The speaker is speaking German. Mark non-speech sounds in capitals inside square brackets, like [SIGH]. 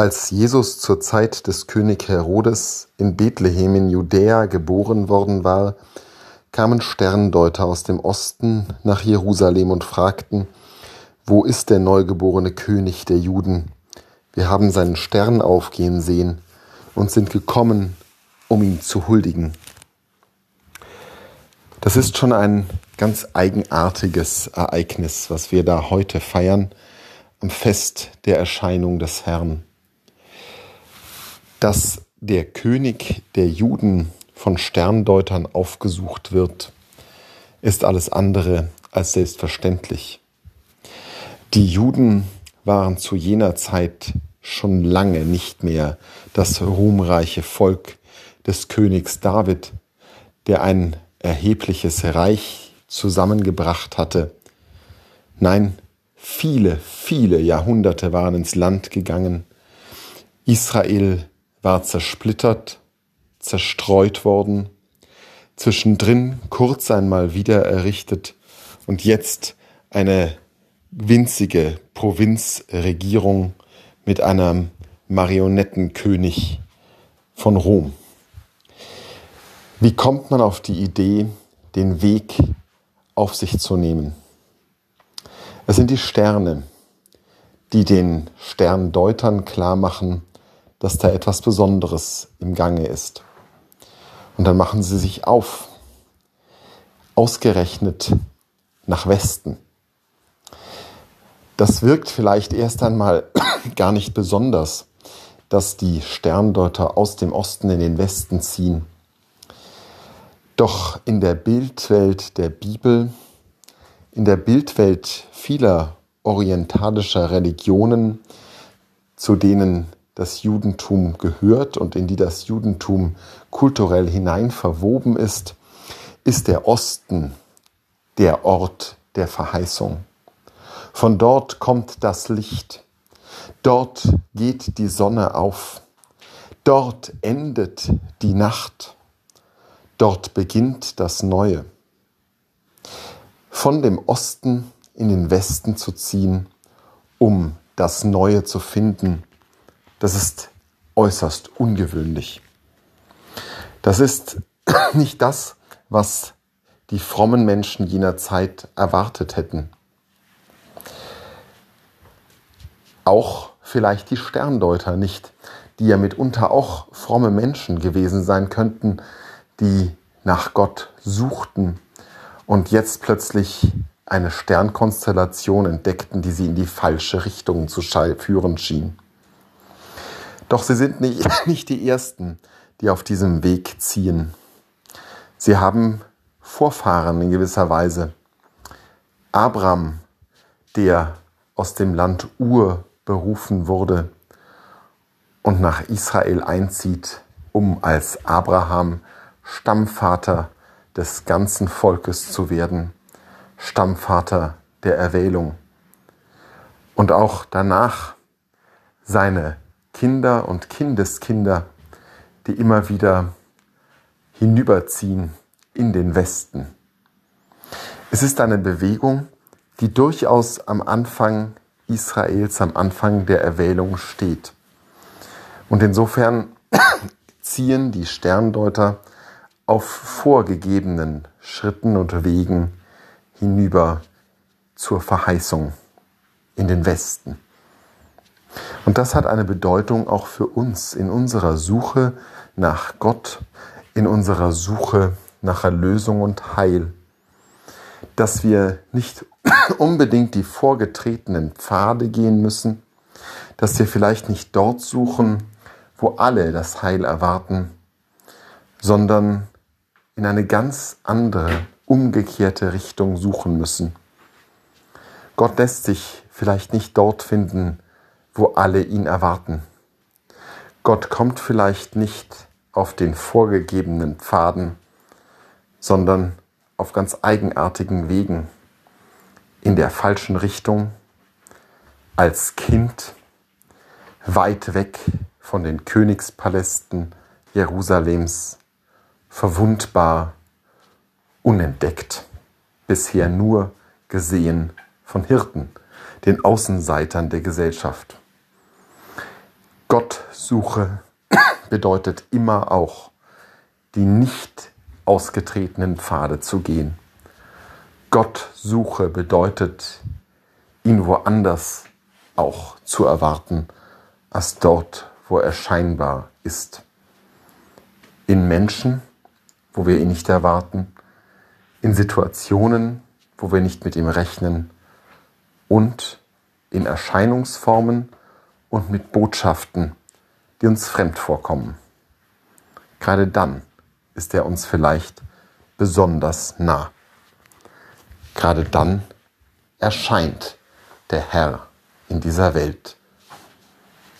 Als Jesus zur Zeit des König Herodes in Bethlehem in Judäa geboren worden war, kamen Sterndeuter aus dem Osten nach Jerusalem und fragten, wo ist der neugeborene König der Juden? Wir haben seinen Stern aufgehen sehen und sind gekommen, um ihm zu huldigen. Das ist schon ein ganz eigenartiges Ereignis, was wir da heute feiern, am Fest der Erscheinung des Herrn. Dass der König der Juden von Sterndeutern aufgesucht wird, ist alles andere als selbstverständlich. Die Juden waren zu jener Zeit schon lange nicht mehr das ruhmreiche Volk des Königs David, der ein erhebliches Reich zusammengebracht hatte. Nein, viele, viele Jahrhunderte waren ins Land gegangen. Israel war zersplittert, zerstreut worden, zwischendrin kurz einmal wieder errichtet und jetzt eine winzige Provinzregierung mit einem Marionettenkönig von Rom. Wie kommt man auf die Idee, den Weg auf sich zu nehmen? Es sind die Sterne, die den Sterndeutern klar machen, dass da etwas Besonderes im Gange ist. Und dann machen sie sich auf, ausgerechnet nach Westen. Das wirkt vielleicht erst einmal [COUGHS] gar nicht besonders, dass die Sterndeuter aus dem Osten in den Westen ziehen. Doch in der Bildwelt der Bibel, in der Bildwelt vieler orientalischer Religionen, zu denen das Judentum gehört und in die das Judentum kulturell hinein verwoben ist, ist der Osten der Ort der Verheißung. Von dort kommt das Licht. Dort geht die Sonne auf. Dort endet die Nacht. Dort beginnt das Neue. Von dem Osten in den Westen zu ziehen, um das Neue zu finden, das ist äußerst ungewöhnlich. Das ist [COUGHS] nicht das, was die frommen Menschen jener Zeit erwartet hätten. Auch vielleicht die Sterndeuter nicht, die ja mitunter auch fromme Menschen gewesen sein könnten, die nach Gott suchten und jetzt plötzlich eine Sternkonstellation entdeckten, die sie in die falsche Richtung zu führen schien. Doch sie sind nicht, [LAUGHS] nicht die Ersten, die auf diesem Weg ziehen. Sie haben Vorfahren in gewisser Weise. Abraham, der aus dem Land Ur berufen wurde und nach Israel einzieht, um als Abraham Stammvater des ganzen Volkes zu werden, Stammvater der Erwählung. Und auch danach seine Kinder und Kindeskinder, die immer wieder hinüberziehen in den Westen. Es ist eine Bewegung, die durchaus am Anfang Israels, am Anfang der Erwählung steht. Und insofern [COUGHS] ziehen die Sterndeuter auf vorgegebenen Schritten und Wegen hinüber zur Verheißung in den Westen. Und das hat eine Bedeutung auch für uns in unserer Suche nach Gott, in unserer Suche nach Erlösung und Heil. Dass wir nicht [COUGHS] unbedingt die vorgetretenen Pfade gehen müssen, dass wir vielleicht nicht dort suchen, wo alle das Heil erwarten, sondern in eine ganz andere, umgekehrte Richtung suchen müssen. Gott lässt sich vielleicht nicht dort finden, wo alle ihn erwarten. Gott kommt vielleicht nicht auf den vorgegebenen Pfaden, sondern auf ganz eigenartigen Wegen, in der falschen Richtung, als Kind, weit weg von den Königspalästen Jerusalems, verwundbar, unentdeckt, bisher nur gesehen von Hirten, den Außenseitern der Gesellschaft. Gottsuche [COUGHS] bedeutet immer auch, die nicht ausgetretenen Pfade zu gehen. Gottsuche bedeutet, ihn woanders auch zu erwarten, als dort, wo er scheinbar ist. In Menschen, wo wir ihn nicht erwarten, in Situationen, wo wir nicht mit ihm rechnen und in Erscheinungsformen und mit Botschaften, die uns fremd vorkommen. Gerade dann ist er uns vielleicht besonders nah. Gerade dann erscheint der Herr in dieser Welt